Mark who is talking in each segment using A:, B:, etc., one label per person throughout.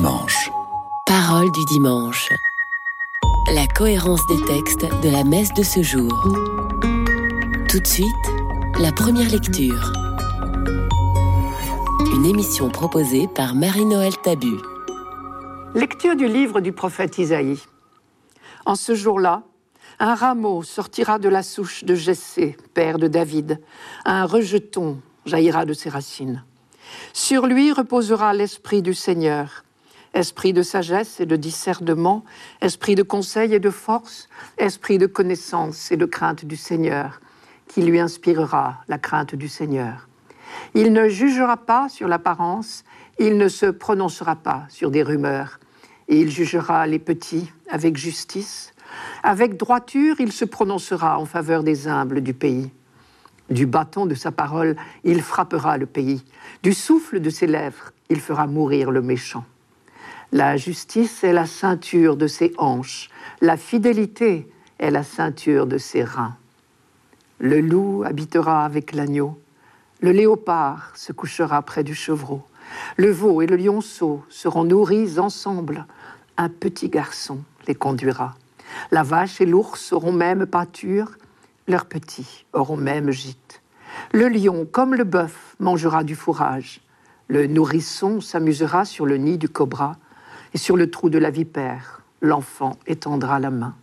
A: dimanche.
B: Parole du dimanche. La cohérence des textes de la messe de ce jour. Tout de suite, la première lecture. Une émission proposée par Marie-Noël Tabu.
C: Lecture du livre du prophète Isaïe. En ce jour-là, un rameau sortira de la souche de Jessé, père de David. Un rejeton jaillira de ses racines. Sur lui reposera l'esprit du Seigneur, esprit de sagesse et de discernement, esprit de conseil et de force, esprit de connaissance et de crainte du Seigneur, qui lui inspirera la crainte du Seigneur. Il ne jugera pas sur l'apparence, il ne se prononcera pas sur des rumeurs, et il jugera les petits avec justice. Avec droiture, il se prononcera en faveur des humbles du pays. Du bâton de sa parole, il frappera le pays. Du souffle de ses lèvres, il fera mourir le méchant. La justice est la ceinture de ses hanches. La fidélité est la ceinture de ses reins. Le loup habitera avec l'agneau. Le léopard se couchera près du chevreau. Le veau et le lionceau seront nourris ensemble. Un petit garçon les conduira. La vache et l'ours auront même pâture leurs petits auront même gîte. Le lion, comme le bœuf, mangera du fourrage. Le nourrisson s'amusera sur le nid du cobra et sur le trou de la vipère. L'enfant étendra la main.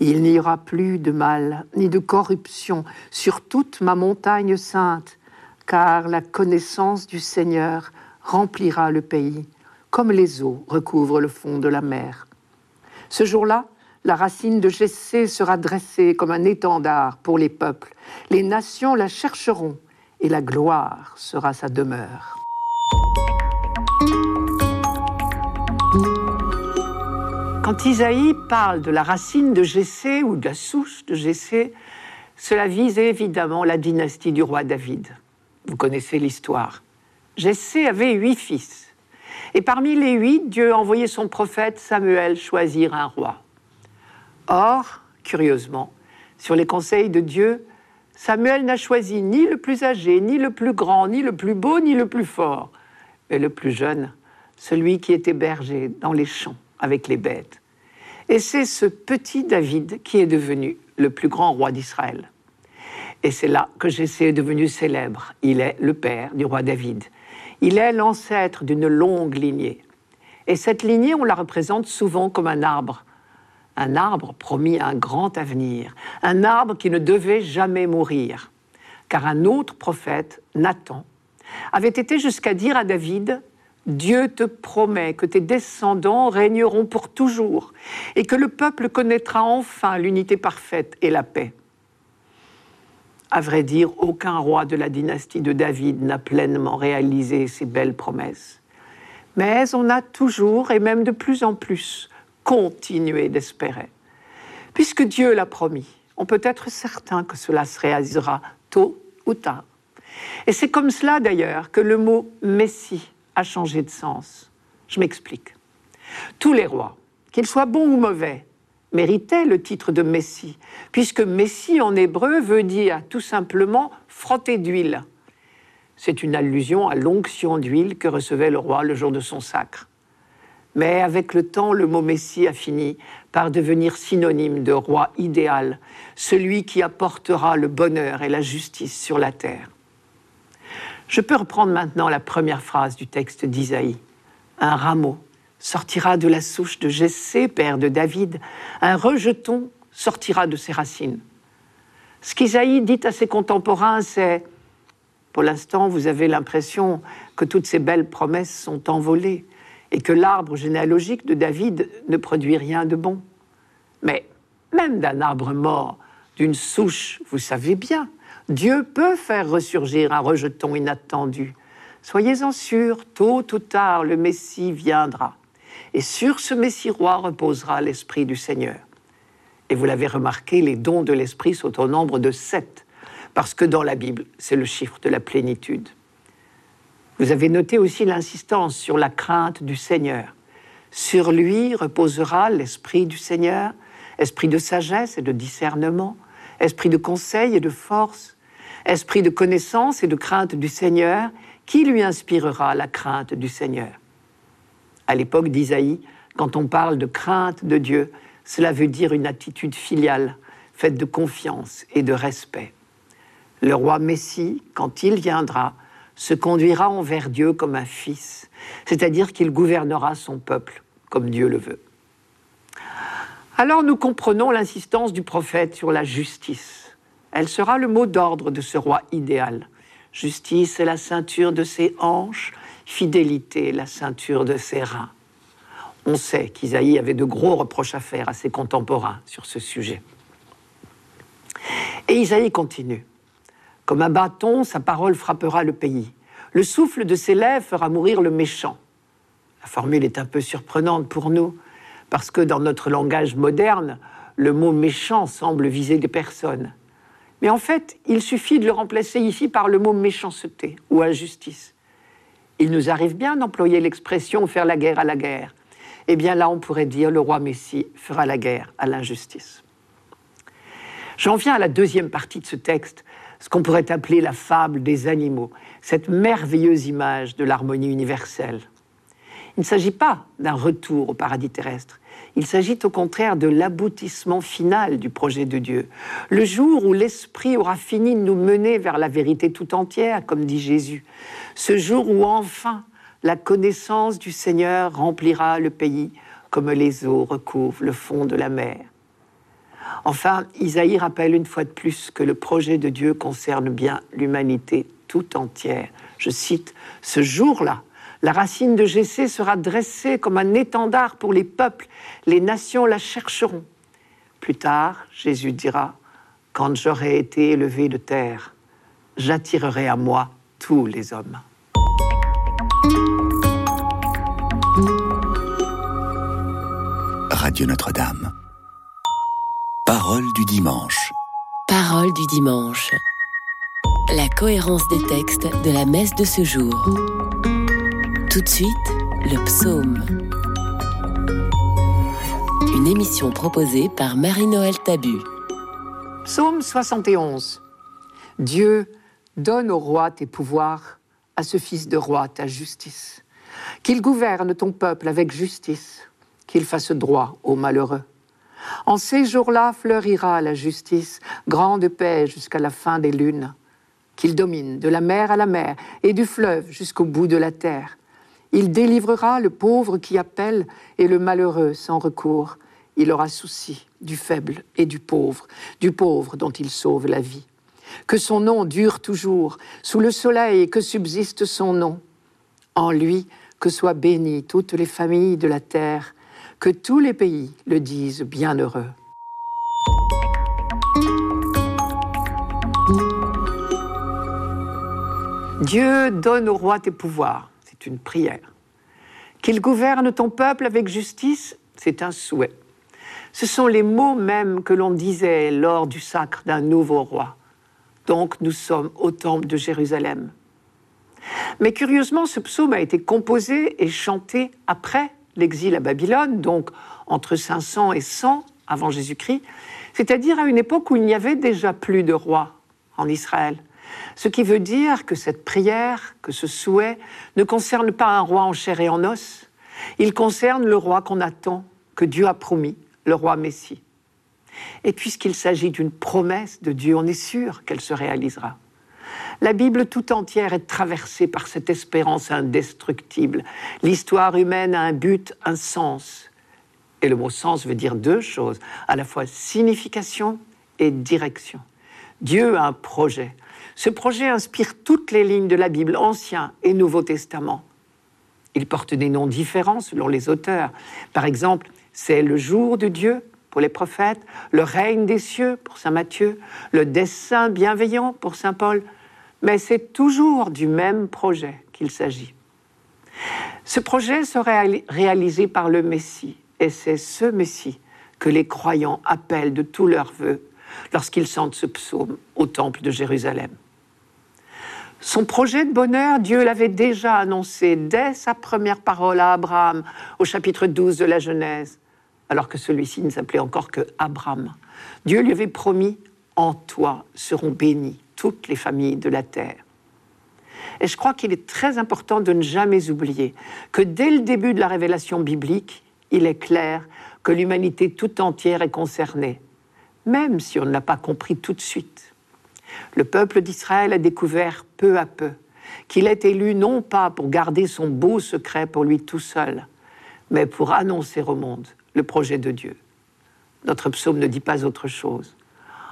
C: Il n'y aura plus de mal ni de corruption sur toute ma montagne sainte, car la connaissance du Seigneur remplira le pays, comme les eaux recouvrent le fond de la mer. Ce jour-là, la racine de Jessé sera dressée comme un étendard pour les peuples. Les nations la chercheront et la gloire sera sa demeure. Quand Isaïe parle de la racine de Jessé ou de la souche de Jessé, cela vise évidemment la dynastie du roi David. Vous connaissez l'histoire. Jessé avait huit fils. Et parmi les huit, Dieu a envoyé son prophète Samuel choisir un roi. Or, curieusement, sur les conseils de Dieu, Samuel n'a choisi ni le plus âgé, ni le plus grand, ni le plus beau, ni le plus fort, mais le plus jeune, celui qui était berger dans les champs avec les bêtes. Et c'est ce petit David qui est devenu le plus grand roi d'Israël. Et c'est là que Jessé est devenu célèbre. Il est le père du roi David. Il est l'ancêtre d'une longue lignée. Et cette lignée, on la représente souvent comme un arbre un arbre promis un grand avenir, un arbre qui ne devait jamais mourir. Car un autre prophète, Nathan, avait été jusqu'à dire à David, Dieu te promet que tes descendants régneront pour toujours et que le peuple connaîtra enfin l'unité parfaite et la paix. À vrai dire, aucun roi de la dynastie de David n'a pleinement réalisé ces belles promesses. Mais on a toujours, et même de plus en plus, continuer d'espérer. Puisque Dieu l'a promis, on peut être certain que cela se réalisera tôt ou tard. Et c'est comme cela d'ailleurs que le mot Messie a changé de sens. Je m'explique. Tous les rois, qu'ils soient bons ou mauvais, méritaient le titre de Messie, puisque Messie en hébreu veut dire tout simplement frotter d'huile. C'est une allusion à l'onction d'huile que recevait le roi le jour de son sacre. Mais avec le temps, le mot Messie a fini par devenir synonyme de roi idéal, celui qui apportera le bonheur et la justice sur la terre. Je peux reprendre maintenant la première phrase du texte d'Isaïe. Un rameau sortira de la souche de Jessé, père de David, un rejeton sortira de ses racines. Ce qu'Isaïe dit à ses contemporains, c'est pour l'instant, vous avez l'impression que toutes ces belles promesses sont envolées et que l'arbre généalogique de David ne produit rien de bon. Mais même d'un arbre mort, d'une souche, vous savez bien, Dieu peut faire ressurgir un rejeton inattendu. Soyez-en sûrs, tôt ou tard, le Messie viendra. Et sur ce Messie roi reposera l'Esprit du Seigneur. Et vous l'avez remarqué, les dons de l'Esprit sont au nombre de sept, parce que dans la Bible, c'est le chiffre de la plénitude. Vous avez noté aussi l'insistance sur la crainte du Seigneur. Sur lui reposera l'esprit du Seigneur, esprit de sagesse et de discernement, esprit de conseil et de force, esprit de connaissance et de crainte du Seigneur, qui lui inspirera la crainte du Seigneur. À l'époque d'Isaïe, quand on parle de crainte de Dieu, cela veut dire une attitude filiale, faite de confiance et de respect. Le roi Messie, quand il viendra, se conduira envers Dieu comme un fils, c'est-à-dire qu'il gouvernera son peuple comme Dieu le veut. Alors nous comprenons l'insistance du prophète sur la justice. Elle sera le mot d'ordre de ce roi idéal. Justice est la ceinture de ses hanches, fidélité la ceinture de ses reins. On sait qu'Isaïe avait de gros reproches à faire à ses contemporains sur ce sujet. Et Isaïe continue. Comme un bâton, sa parole frappera le pays. Le souffle de ses lèvres fera mourir le méchant. La formule est un peu surprenante pour nous, parce que dans notre langage moderne, le mot méchant semble viser des personnes. Mais en fait, il suffit de le remplacer ici par le mot méchanceté ou injustice. Il nous arrive bien d'employer l'expression faire la guerre à la guerre. Eh bien là, on pourrait dire le roi Messie fera la guerre à l'injustice. J'en viens à la deuxième partie de ce texte, ce qu'on pourrait appeler la fable des animaux, cette merveilleuse image de l'harmonie universelle. Il ne s'agit pas d'un retour au paradis terrestre, il s'agit au contraire de l'aboutissement final du projet de Dieu. Le jour où l'Esprit aura fini de nous mener vers la vérité tout entière, comme dit Jésus. Ce jour où enfin la connaissance du Seigneur remplira le pays comme les eaux recouvrent le fond de la mer. Enfin, Isaïe rappelle une fois de plus que le projet de Dieu concerne bien l'humanité tout entière. Je cite, Ce jour-là, la racine de Jessé sera dressée comme un étendard pour les peuples, les nations la chercheront. Plus tard, Jésus dira, Quand j'aurai été élevé de terre, j'attirerai à moi tous les hommes.
A: Radio Notre-Dame. Parole du dimanche.
B: Parole du dimanche. La cohérence des textes de la messe de ce jour. Tout de suite, le psaume. Une émission proposée par Marie-Noël Tabu.
C: Psaume 71. Dieu, donne au roi tes pouvoirs, à ce fils de roi ta justice. Qu'il gouverne ton peuple avec justice, qu'il fasse droit aux malheureux. En ces jours-là fleurira la justice, grande paix jusqu'à la fin des lunes. Qu'il domine de la mer à la mer et du fleuve jusqu'au bout de la terre. Il délivrera le pauvre qui appelle et le malheureux sans recours. Il aura souci du faible et du pauvre, du pauvre dont il sauve la vie. Que son nom dure toujours, sous le soleil que subsiste son nom. En lui, que soient bénies toutes les familles de la terre, que tous les pays le disent bienheureux. Dieu donne au roi tes pouvoirs une prière. Qu'il gouverne ton peuple avec justice, c'est un souhait. Ce sont les mots mêmes que l'on disait lors du sacre d'un nouveau roi. Donc nous sommes au temple de Jérusalem. Mais curieusement, ce psaume a été composé et chanté après l'exil à Babylone, donc entre 500 et 100 avant Jésus-Christ, c'est-à-dire à une époque où il n'y avait déjà plus de roi en Israël. Ce qui veut dire que cette prière, que ce souhait, ne concerne pas un roi en chair et en os, il concerne le roi qu'on attend, que Dieu a promis, le roi Messie. Et puisqu'il s'agit d'une promesse de Dieu, on est sûr qu'elle se réalisera. La Bible tout entière est traversée par cette espérance indestructible. L'histoire humaine a un but, un sens. Et le mot sens veut dire deux choses, à la fois signification et direction. Dieu a un projet, ce projet inspire toutes les lignes de la Bible, Ancien et Nouveau Testament. Il porte des noms différents selon les auteurs. Par exemple, c'est le jour de Dieu pour les prophètes, le règne des cieux pour Saint Matthieu, le dessein bienveillant pour Saint Paul, mais c'est toujours du même projet qu'il s'agit. Ce projet serait réalisé par le Messie, et c'est ce Messie que les croyants appellent de tous leurs voeux lorsqu'ils sentent ce psaume au temple de Jérusalem. Son projet de bonheur, Dieu l'avait déjà annoncé dès sa première parole à Abraham au chapitre 12 de la Genèse, alors que celui-ci ne s'appelait encore que Abraham. Dieu lui avait promis En toi seront bénies toutes les familles de la terre. Et je crois qu'il est très important de ne jamais oublier que dès le début de la révélation biblique, il est clair que l'humanité tout entière est concernée, même si on ne l'a pas compris tout de suite. Le peuple d'Israël a découvert peu à peu qu'il est élu non pas pour garder son beau secret pour lui tout seul, mais pour annoncer au monde le projet de Dieu. Notre psaume ne dit pas autre chose.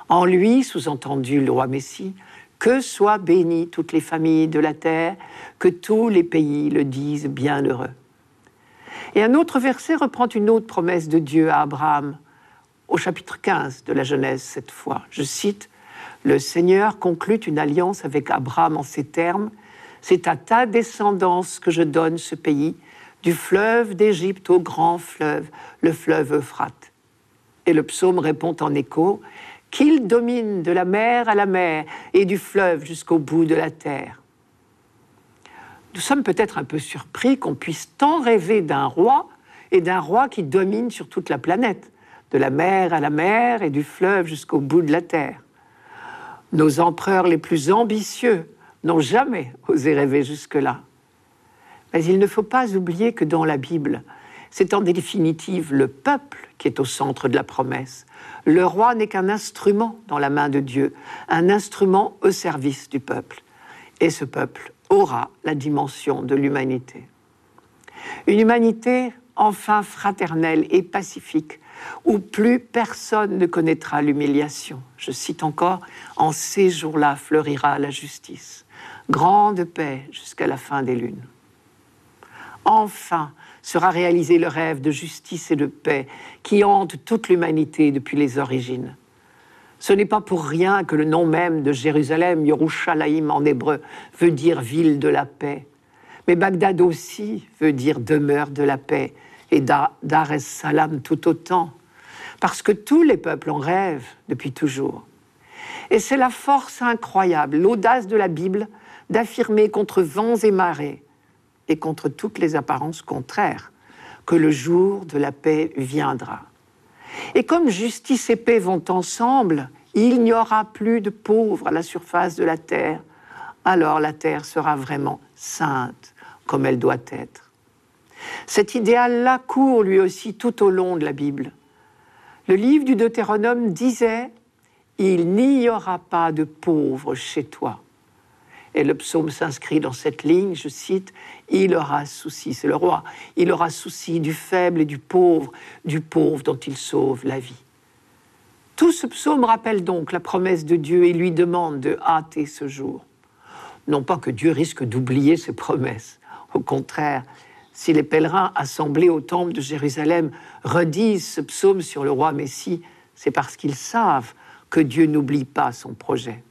C: En lui, sous-entendu le roi Messie, que soient bénies toutes les familles de la terre, que tous les pays le disent bienheureux. Et un autre verset reprend une autre promesse de Dieu à Abraham, au chapitre 15 de la Genèse cette fois. Je cite, Le Seigneur conclut une alliance avec Abraham en ces termes, C'est à ta descendance que je donne ce pays, du fleuve d'Égypte au grand fleuve, le fleuve Euphrate. Et le psaume répond en écho, Qu'il domine de la mer à la mer et du fleuve jusqu'au bout de la terre. Nous sommes peut-être un peu surpris qu'on puisse tant rêver d'un roi et d'un roi qui domine sur toute la planète, de la mer à la mer et du fleuve jusqu'au bout de la terre. Nos empereurs les plus ambitieux n'ont jamais osé rêver jusque-là. Mais il ne faut pas oublier que dans la Bible, c'est en définitive le peuple qui est au centre de la promesse. Le roi n'est qu'un instrument dans la main de Dieu, un instrument au service du peuple. Et ce peuple aura la dimension de l'humanité. Une humanité enfin fraternelle et pacifique, où plus personne ne connaîtra l'humiliation. Je cite encore, en ces jours-là fleurira la justice. Grande paix jusqu'à la fin des lunes. Enfin sera réalisé le rêve de justice et de paix qui hante toute l'humanité depuis les origines. Ce n'est pas pour rien que le nom même de Jérusalem, Yerushalayim en hébreu, veut dire ville de la paix. Mais Bagdad aussi veut dire demeure de la paix, et Dar es Salam tout autant, parce que tous les peuples en rêvent depuis toujours. Et c'est la force incroyable, l'audace de la Bible d'affirmer contre vents et marées et contre toutes les apparences contraires que le jour de la paix viendra. Et comme justice et paix vont ensemble, il n'y aura plus de pauvres à la surface de la terre. Alors la terre sera vraiment sainte comme elle doit être. Cet idéal-là court lui aussi tout au long de la Bible. Le livre du Deutéronome disait Il n'y aura pas de pauvres chez toi. Et le psaume s'inscrit dans cette ligne, je cite, Il aura souci, c'est le roi, il aura souci du faible et du pauvre, du pauvre dont il sauve la vie. Tout ce psaume rappelle donc la promesse de Dieu et lui demande de hâter ce jour. Non pas que Dieu risque d'oublier ses promesses, au contraire, si les pèlerins assemblés au temple de Jérusalem redisent ce psaume sur le roi Messie, c'est parce qu'ils savent que Dieu n'oublie pas son projet.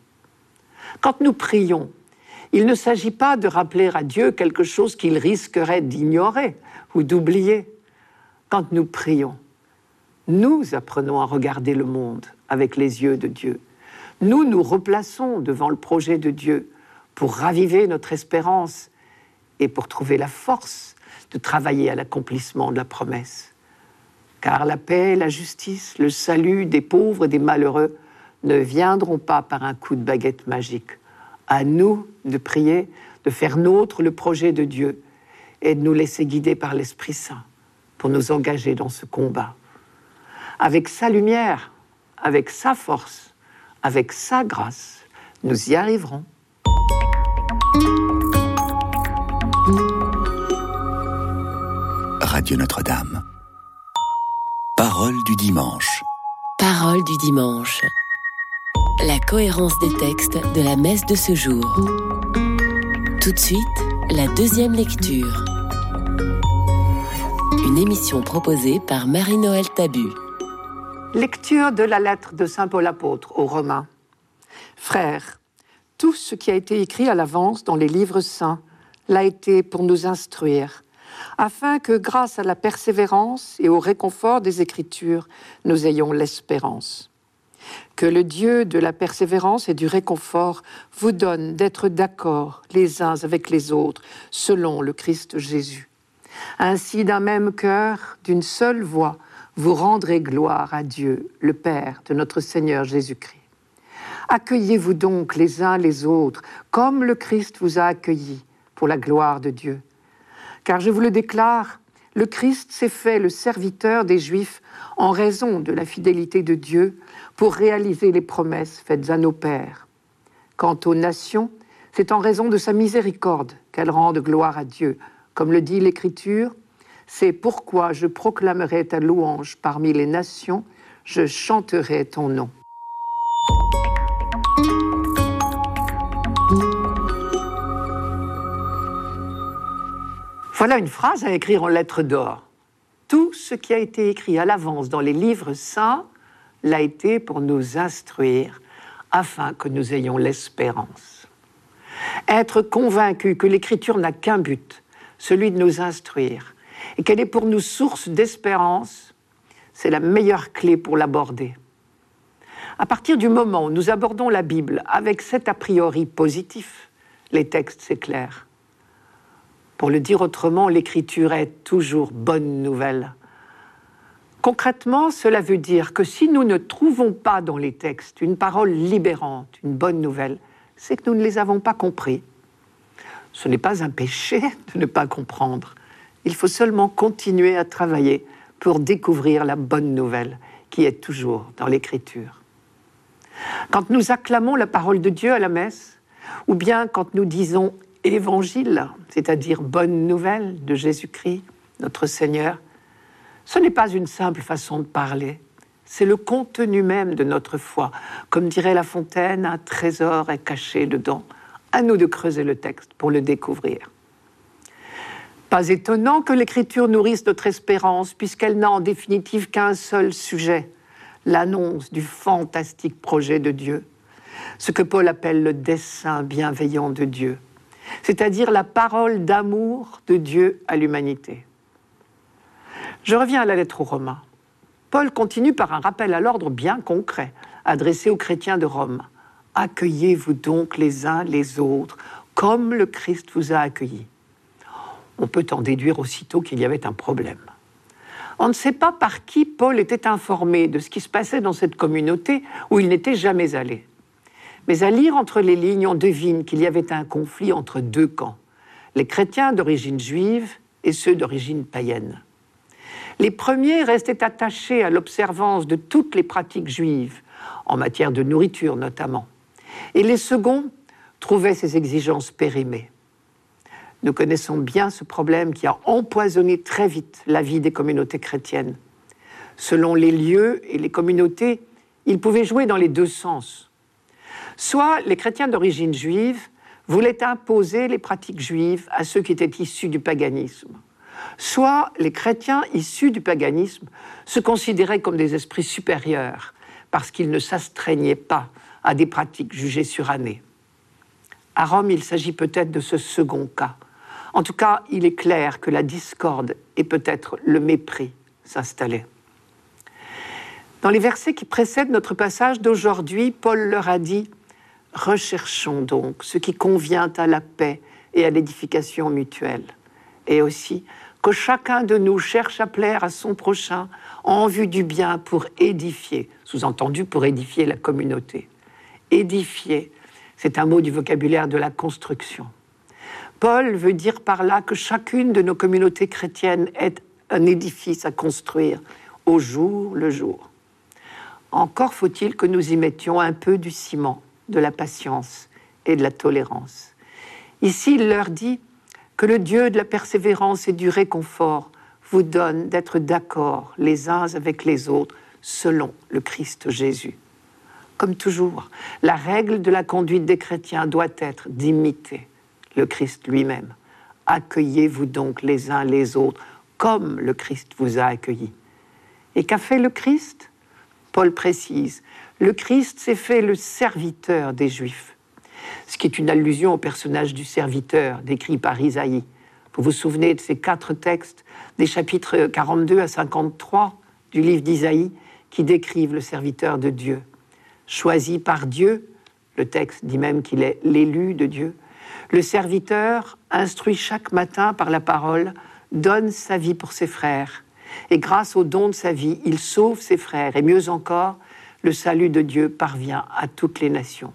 C: Quand nous prions, il ne s'agit pas de rappeler à Dieu quelque chose qu'il risquerait d'ignorer ou d'oublier. Quand nous prions, nous apprenons à regarder le monde avec les yeux de Dieu. Nous nous replaçons devant le projet de Dieu pour raviver notre espérance et pour trouver la force de travailler à l'accomplissement de la promesse. Car la paix, la justice, le salut des pauvres et des malheureux ne viendront pas par un coup de baguette magique à nous de prier, de faire nôtre le projet de Dieu et de nous laisser guider par l'Esprit Saint pour nous engager dans ce combat. Avec sa lumière, avec sa force, avec sa grâce, nous y arriverons.
A: Radio Notre-Dame. Parole du dimanche.
B: Parole du dimanche. La cohérence des textes de la messe de ce jour. Tout de suite, la deuxième lecture. Une émission proposée par Marie-Noël Tabu.
C: Lecture de la lettre de Saint Paul apôtre aux Romains. Frères, tout ce qui a été écrit à l'avance dans les livres saints l'a été pour nous instruire, afin que grâce à la persévérance et au réconfort des Écritures, nous ayons l'espérance. Que le Dieu de la persévérance et du réconfort vous donne d'être d'accord les uns avec les autres selon le Christ Jésus. Ainsi d'un même cœur, d'une seule voix, vous rendrez gloire à Dieu, le Père de notre Seigneur Jésus-Christ. Accueillez-vous donc les uns les autres, comme le Christ vous a accueillis, pour la gloire de Dieu. Car je vous le déclare, le Christ s'est fait le serviteur des Juifs en raison de la fidélité de Dieu pour réaliser les promesses faites à nos pères. Quant aux nations, c'est en raison de sa miséricorde qu'elles rendent gloire à Dieu. Comme le dit l'Écriture, c'est pourquoi je proclamerai ta louange parmi les nations, je chanterai ton nom. Voilà une phrase à écrire en lettres d'or. Tout ce qui a été écrit à l'avance dans les livres saints l'a été pour nous instruire, afin que nous ayons l'espérance. Être convaincu que l'Écriture n'a qu'un but, celui de nous instruire, et qu'elle est pour nous source d'espérance, c'est la meilleure clé pour l'aborder. À partir du moment où nous abordons la Bible avec cet a priori positif, les textes s'éclairent. Pour le dire autrement, l'écriture est toujours bonne nouvelle. Concrètement, cela veut dire que si nous ne trouvons pas dans les textes une parole libérante, une bonne nouvelle, c'est que nous ne les avons pas compris. Ce n'est pas un péché de ne pas comprendre. Il faut seulement continuer à travailler pour découvrir la bonne nouvelle qui est toujours dans l'écriture. Quand nous acclamons la parole de Dieu à la messe, ou bien quand nous disons évangile, c'est-à-dire bonne nouvelle de Jésus-Christ, notre Seigneur, ce n'est pas une simple façon de parler, c'est le contenu même de notre foi. Comme dirait La Fontaine, un trésor est caché dedans. À nous de creuser le texte pour le découvrir. Pas étonnant que l'Écriture nourrisse notre espérance, puisqu'elle n'a en définitive qu'un seul sujet, l'annonce du fantastique projet de Dieu, ce que Paul appelle le dessein bienveillant de Dieu c'est-à-dire la parole d'amour de Dieu à l'humanité. Je reviens à la lettre aux Romains. Paul continue par un rappel à l'ordre bien concret, adressé aux chrétiens de Rome. Accueillez-vous donc les uns les autres, comme le Christ vous a accueillis. On peut en déduire aussitôt qu'il y avait un problème. On ne sait pas par qui Paul était informé de ce qui se passait dans cette communauté où il n'était jamais allé. Mais à lire entre les lignes, on devine qu'il y avait un conflit entre deux camps, les chrétiens d'origine juive et ceux d'origine païenne. Les premiers restaient attachés à l'observance de toutes les pratiques juives, en matière de nourriture notamment, et les seconds trouvaient ces exigences périmées. Nous connaissons bien ce problème qui a empoisonné très vite la vie des communautés chrétiennes. Selon les lieux et les communautés, il pouvait jouer dans les deux sens. Soit les chrétiens d'origine juive voulaient imposer les pratiques juives à ceux qui étaient issus du paganisme. Soit les chrétiens issus du paganisme se considéraient comme des esprits supérieurs parce qu'ils ne s'astreignaient pas à des pratiques jugées surannées. À Rome, il s'agit peut-être de ce second cas. En tout cas, il est clair que la discorde et peut-être le mépris s'installaient. Dans les versets qui précèdent notre passage d'aujourd'hui, Paul leur a dit Recherchons donc ce qui convient à la paix et à l'édification mutuelle. Et aussi que chacun de nous cherche à plaire à son prochain en vue du bien pour édifier, sous-entendu pour édifier la communauté. Édifier, c'est un mot du vocabulaire de la construction. Paul veut dire par là que chacune de nos communautés chrétiennes est un édifice à construire au jour le jour. Encore faut-il que nous y mettions un peu du ciment de la patience et de la tolérance. Ici, il leur dit que le Dieu de la persévérance et du réconfort vous donne d'être d'accord les uns avec les autres selon le Christ Jésus. Comme toujours, la règle de la conduite des chrétiens doit être d'imiter le Christ lui-même. Accueillez-vous donc les uns les autres comme le Christ vous a accueillis. Et qu'a fait le Christ? Paul précise le Christ s'est fait le serviteur des Juifs, ce qui est une allusion au personnage du serviteur décrit par Isaïe. Vous vous souvenez de ces quatre textes des chapitres 42 à 53 du livre d'Isaïe qui décrivent le serviteur de Dieu. Choisi par Dieu, le texte dit même qu'il est l'élu de Dieu, le serviteur, instruit chaque matin par la parole, donne sa vie pour ses frères. Et grâce au don de sa vie, il sauve ses frères. Et mieux encore, le salut de Dieu parvient à toutes les nations.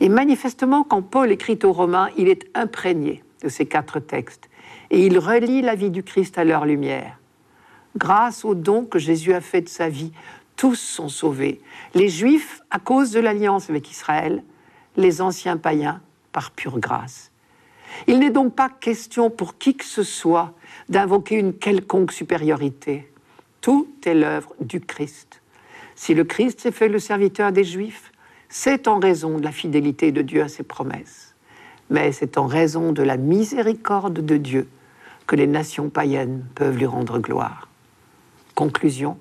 C: Et manifestement, quand Paul écrit aux Romains, il est imprégné de ces quatre textes et il relie la vie du Christ à leur lumière. Grâce au don que Jésus a fait de sa vie, tous sont sauvés. Les Juifs à cause de l'alliance avec Israël, les anciens païens par pure grâce. Il n'est donc pas question pour qui que ce soit d'invoquer une quelconque supériorité. Tout est l'œuvre du Christ. Si le Christ s'est fait le serviteur des Juifs, c'est en raison de la fidélité de Dieu à ses promesses, mais c'est en raison de la miséricorde de Dieu que les nations païennes peuvent lui rendre gloire. Conclusion,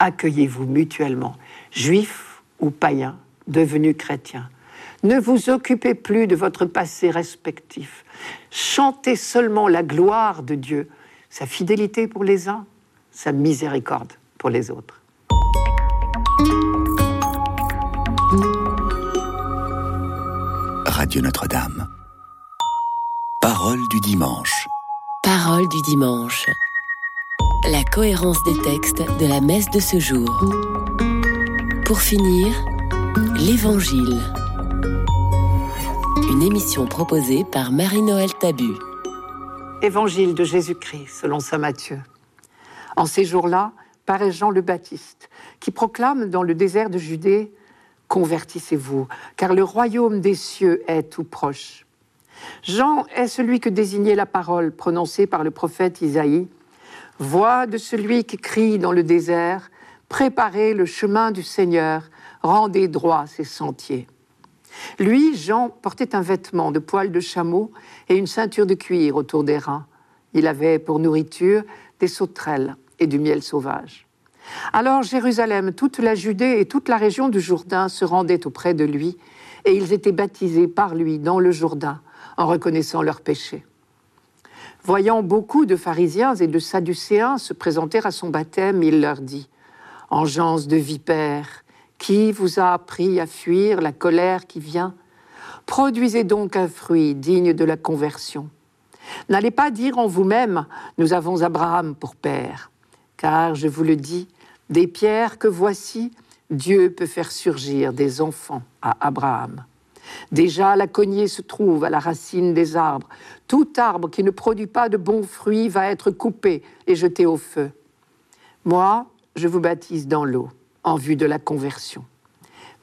C: accueillez-vous mutuellement, juifs ou païens devenus chrétiens. Ne vous occupez plus de votre passé respectif. Chantez seulement la gloire de Dieu, sa fidélité pour les uns, sa miséricorde pour les autres.
A: Radio Notre-Dame. Parole du dimanche.
B: Parole du dimanche. La cohérence des textes de la messe de ce jour. Pour finir, l'Évangile. Une émission proposée par Marie-Noël Tabu.
C: Évangile de Jésus-Christ selon saint Matthieu. En ces jours-là, paraît Jean le Baptiste, qui proclame dans le désert de Judée Convertissez-vous, car le royaume des cieux est tout proche. Jean est celui que désignait la parole prononcée par le prophète Isaïe. Voix de celui qui crie dans le désert, Préparez le chemin du Seigneur, rendez droit ses sentiers. Lui, Jean, portait un vêtement de poils de chameau et une ceinture de cuir autour des reins. Il avait pour nourriture des sauterelles et du miel sauvage. Alors Jérusalem, toute la Judée et toute la région du Jourdain se rendaient auprès de lui, et ils étaient baptisés par lui dans le Jourdain, en reconnaissant leurs péchés. Voyant beaucoup de pharisiens et de sadducéens se présenter à son baptême, il leur dit Engeance de vipères, qui vous a appris à fuir la colère qui vient? Produisez donc un fruit digne de la conversion. N'allez pas dire en vous-même Nous avons Abraham pour père car je vous le dis, des pierres que voici, Dieu peut faire surgir des enfants à Abraham. Déjà, la cognée se trouve à la racine des arbres. Tout arbre qui ne produit pas de bons fruits va être coupé et jeté au feu. Moi, je vous baptise dans l'eau, en vue de la conversion.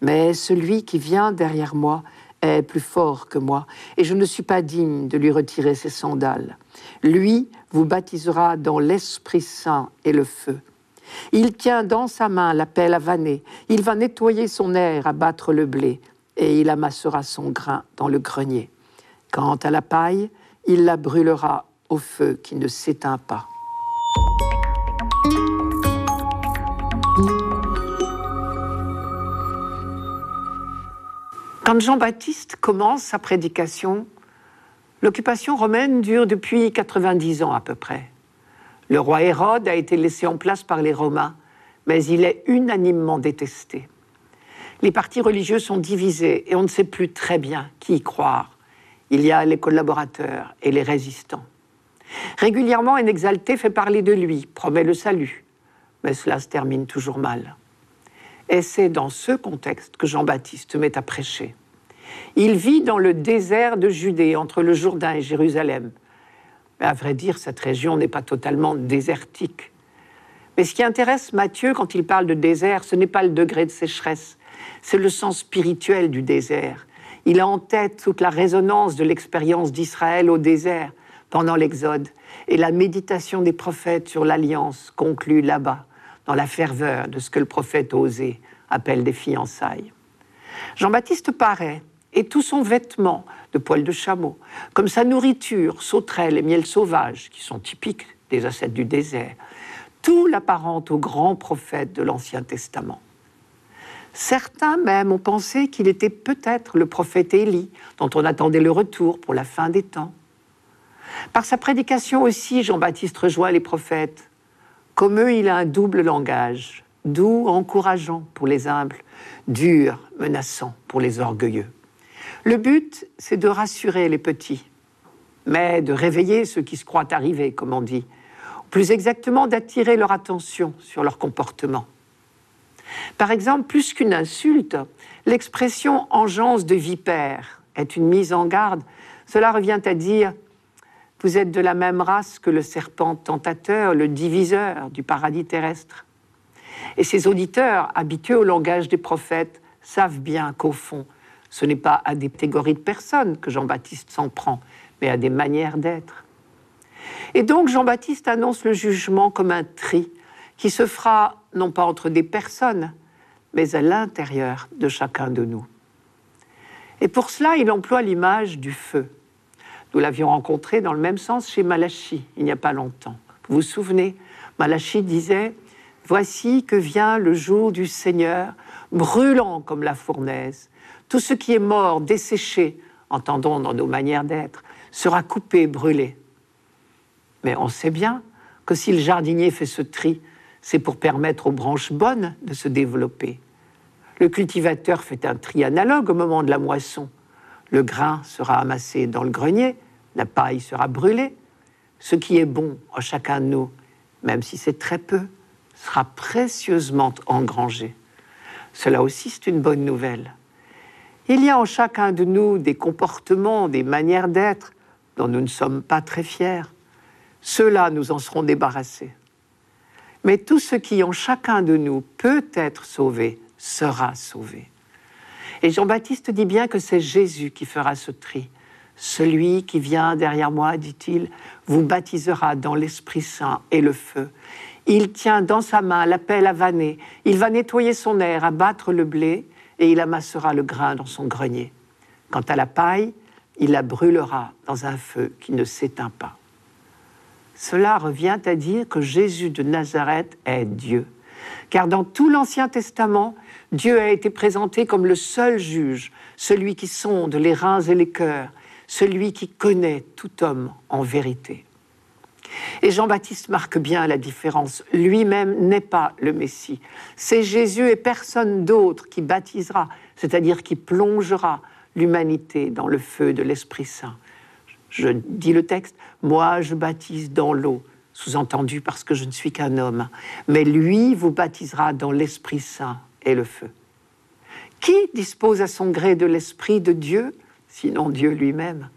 C: Mais celui qui vient derrière moi est plus fort que moi, et je ne suis pas digne de lui retirer ses sandales. Lui vous baptisera dans l'Esprit Saint et le feu. Il tient dans sa main la pelle à vanner, il va nettoyer son air à battre le blé, et il amassera son grain dans le grenier. Quant à la paille, il la brûlera au feu qui ne s'éteint pas. Quand Jean-Baptiste commence sa prédication, L'occupation romaine dure depuis 90 ans à peu près. Le roi Hérode a été laissé en place par les Romains, mais il est unanimement détesté. Les partis religieux sont divisés et on ne sait plus très bien qui y croire. Il y a les collaborateurs et les résistants. Régulièrement, un exalté fait parler de lui, promet le salut, mais cela se termine toujours mal. Et c'est dans ce contexte que Jean-Baptiste met à prêcher. Il vit dans le désert de Judée, entre le Jourdain et Jérusalem. Mais à vrai dire, cette région n'est pas totalement désertique. Mais ce qui intéresse Matthieu quand il parle de désert, ce n'est pas le degré de sécheresse, c'est le sens spirituel du désert. Il a en tête toute la résonance de l'expérience d'Israël au désert pendant l'Exode et la méditation des prophètes sur l'alliance conclue là-bas, dans la ferveur de ce que le prophète Osée appelle des fiançailles. Jean-Baptiste paraît et tout son vêtement de poils de chameau, comme sa nourriture, sauterelles et miel sauvage, qui sont typiques des ascètes du désert, tout l'apparente au grand prophète de l'Ancien Testament. Certains même ont pensé qu'il était peut-être le prophète Élie, dont on attendait le retour pour la fin des temps. Par sa prédication aussi, Jean-Baptiste rejoint les prophètes. Comme eux, il a un double langage, doux, encourageant pour les humbles, dur, menaçant pour les orgueilleux. Le but, c'est de rassurer les petits, mais de réveiller ceux qui se croient arrivés, comme on dit, plus exactement d'attirer leur attention sur leur comportement. Par exemple, plus qu'une insulte, l'expression engeance de vipère est une mise en garde. Cela revient à dire Vous êtes de la même race que le serpent tentateur, le diviseur du paradis terrestre. Et ces auditeurs, habitués au langage des prophètes, savent bien qu'au fond, ce n'est pas à des catégories de personnes que Jean-Baptiste s'en prend, mais à des manières d'être. Et donc Jean-Baptiste annonce le jugement comme un tri qui se fera non pas entre des personnes, mais à l'intérieur de chacun de nous. Et pour cela, il emploie l'image du feu. Nous l'avions rencontré dans le même sens chez Malachi, il n'y a pas longtemps. Vous vous souvenez, Malachi disait Voici que vient le jour du Seigneur, brûlant comme la fournaise. Tout ce qui est mort, desséché, entendons dans nos manières d'être, sera coupé, brûlé. Mais on sait bien que si le jardinier fait ce tri, c'est pour permettre aux branches bonnes de se développer. Le cultivateur fait un tri analogue au moment de la moisson. Le grain sera amassé dans le grenier, la paille sera brûlée. Ce qui est bon à chacun de nous, même si c'est très peu, sera précieusement engrangé. Cela aussi, c'est une bonne nouvelle. Il y a en chacun de nous des comportements, des manières d'être dont nous ne sommes pas très fiers. Ceux-là, nous en serons débarrassés. Mais tout ce qui en chacun de nous peut être sauvé sera sauvé. Et Jean-Baptiste dit bien que c'est Jésus qui fera ce tri. Celui qui vient derrière moi, dit-il, vous baptisera dans l'Esprit Saint et le feu. Il tient dans sa main la pelle à vanner. Il va nettoyer son air, abattre le blé, et il amassera le grain dans son grenier. Quant à la paille, il la brûlera dans un feu qui ne s'éteint pas. Cela revient à dire que Jésus de Nazareth est Dieu. Car dans tout l'Ancien Testament, Dieu a été présenté comme le seul juge, celui qui sonde les reins et les cœurs, celui qui connaît tout homme en vérité. Et Jean-Baptiste marque bien la différence. Lui-même n'est pas le Messie. C'est Jésus et personne d'autre qui baptisera, c'est-à-dire qui plongera l'humanité dans le feu de l'Esprit Saint. Je dis le texte, moi je baptise dans l'eau, sous-entendu parce que je ne suis qu'un homme, mais lui vous baptisera dans l'Esprit Saint et le feu. Qui dispose à son gré de l'Esprit de Dieu, sinon Dieu lui-même?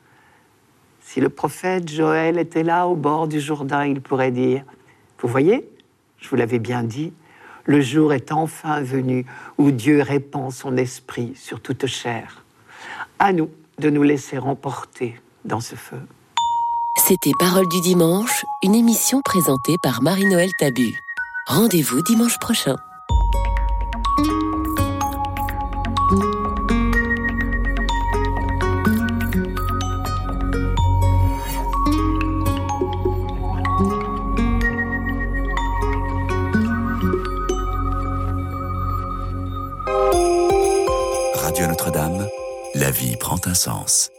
C: Si le prophète Joël était là au bord du Jourdain, il pourrait dire, vous voyez, je vous l'avais bien dit, le jour est enfin venu où Dieu répand son esprit sur toute chair. À nous de nous laisser emporter dans ce feu.
B: C'était Parole du dimanche, une émission présentée par Marie-Noël Tabu. Rendez-vous dimanche prochain.
A: Sens.